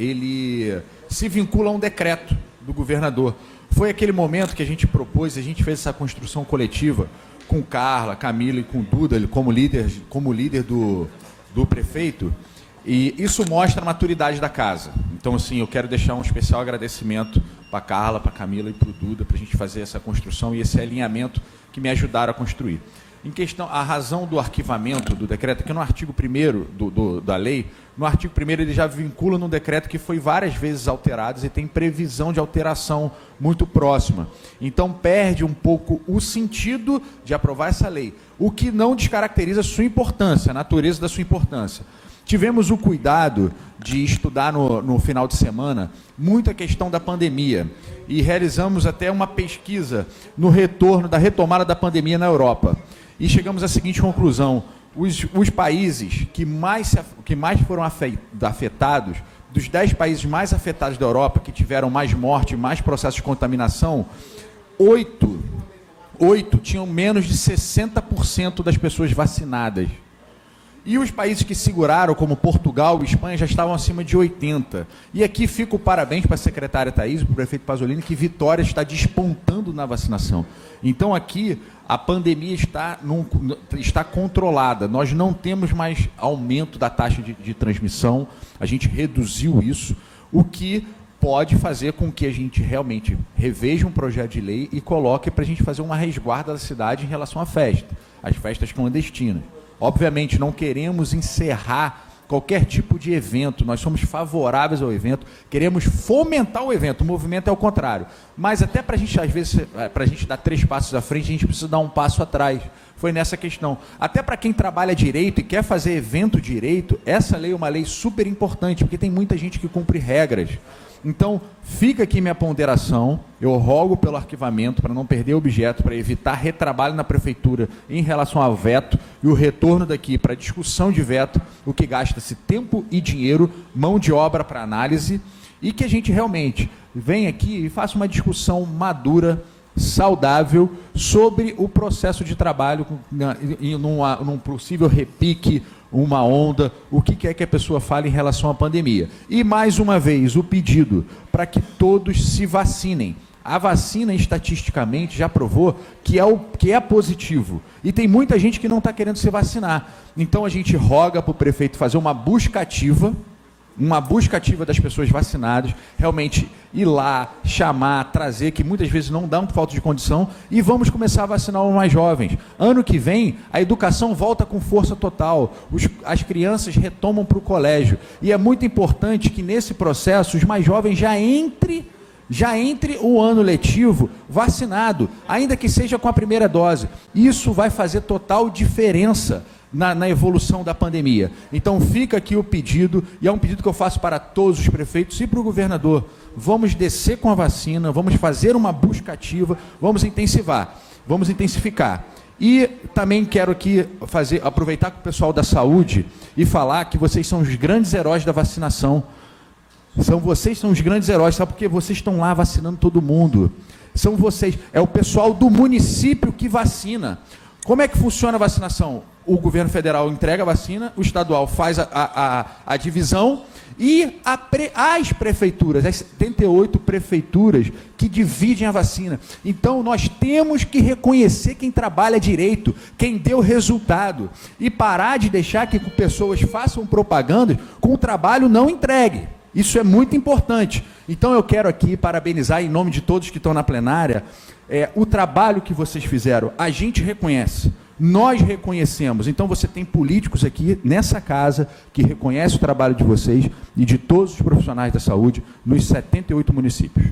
ele se vincula a um decreto do governador. Foi aquele momento que a gente propôs, a gente fez essa construção coletiva com Carla, Camila e com Duda, como líder, como líder do, do prefeito, e isso mostra a maturidade da casa. Então, assim, eu quero deixar um especial agradecimento para Carla, para Camila e para o Duda, para a gente fazer essa construção e esse alinhamento que me ajudaram a construir. Em questão, a razão do arquivamento do decreto, que no artigo 1 do, do, da lei, no artigo 1 ele já vincula num decreto que foi várias vezes alterado e tem previsão de alteração muito próxima. Então perde um pouco o sentido de aprovar essa lei, o que não descaracteriza a sua importância, a natureza da sua importância. Tivemos o cuidado de estudar no, no final de semana muito a questão da pandemia e realizamos até uma pesquisa no retorno da retomada da pandemia na Europa. E chegamos à seguinte conclusão: os, os países que mais, que mais foram afetados, dos 10 países mais afetados da Europa, que tiveram mais morte, mais processos de contaminação, oito, oito tinham menos de 60% das pessoas vacinadas. E os países que seguraram, como Portugal e Espanha, já estavam acima de 80. E aqui fica o parabéns para a secretária Thais, para o prefeito Pasolini, que Vitória está despontando na vacinação. Então aqui a pandemia está, num, está controlada. Nós não temos mais aumento da taxa de, de transmissão, a gente reduziu isso, o que pode fazer com que a gente realmente reveja um projeto de lei e coloque para a gente fazer uma resguarda da cidade em relação à festa, às festas clandestinas. Obviamente, não queremos encerrar qualquer tipo de evento, nós somos favoráveis ao evento, queremos fomentar o evento, o movimento é o contrário. Mas até para a gente, às vezes, é, para a gente dar três passos à frente, a gente precisa dar um passo atrás. Foi nessa questão. Até para quem trabalha direito e quer fazer evento direito, essa lei é uma lei super importante, porque tem muita gente que cumpre regras. Então, fica aqui minha ponderação. Eu rogo pelo arquivamento para não perder objeto, para evitar retrabalho na prefeitura em relação ao veto e o retorno daqui para discussão de veto, o que gasta-se tempo e dinheiro, mão de obra para análise, e que a gente realmente venha aqui e faça uma discussão madura, saudável, sobre o processo de trabalho num possível repique uma onda, o que quer que a pessoa fale em relação à pandemia. E mais uma vez, o pedido para que todos se vacinem. A vacina, estatisticamente, já provou que é, o, que é positivo. E tem muita gente que não está querendo se vacinar. Então a gente roga para o prefeito fazer uma busca ativa uma busca ativa das pessoas vacinadas, realmente ir lá, chamar, trazer, que muitas vezes não dão por falta de condição, e vamos começar a vacinar os mais jovens. Ano que vem, a educação volta com força total, os, as crianças retomam para o colégio, e é muito importante que nesse processo os mais jovens já entrem já entre o ano letivo vacinado, ainda que seja com a primeira dose. Isso vai fazer total diferença na, na, evolução da pandemia. Então fica aqui o pedido, e é um pedido que eu faço para todos os prefeitos e para o governador. Vamos descer com a vacina, vamos fazer uma busca ativa, vamos intensivar, vamos intensificar. E também quero aqui fazer, aproveitar com o pessoal da saúde e falar que vocês são os grandes heróis da vacinação. São vocês são os grandes heróis, sabe porque vocês estão lá vacinando todo mundo. São vocês, é o pessoal do município que vacina. Como é que funciona a vacinação? O governo federal entrega a vacina, o estadual faz a, a, a divisão e pre, as prefeituras, as 78 prefeituras que dividem a vacina. Então nós temos que reconhecer quem trabalha direito, quem deu resultado e parar de deixar que pessoas façam propaganda com o trabalho não entregue. Isso é muito importante. Então eu quero aqui parabenizar em nome de todos que estão na plenária é, o trabalho que vocês fizeram. A gente reconhece. Nós reconhecemos. Então você tem políticos aqui nessa casa que reconhecem o trabalho de vocês e de todos os profissionais da saúde nos 78 municípios.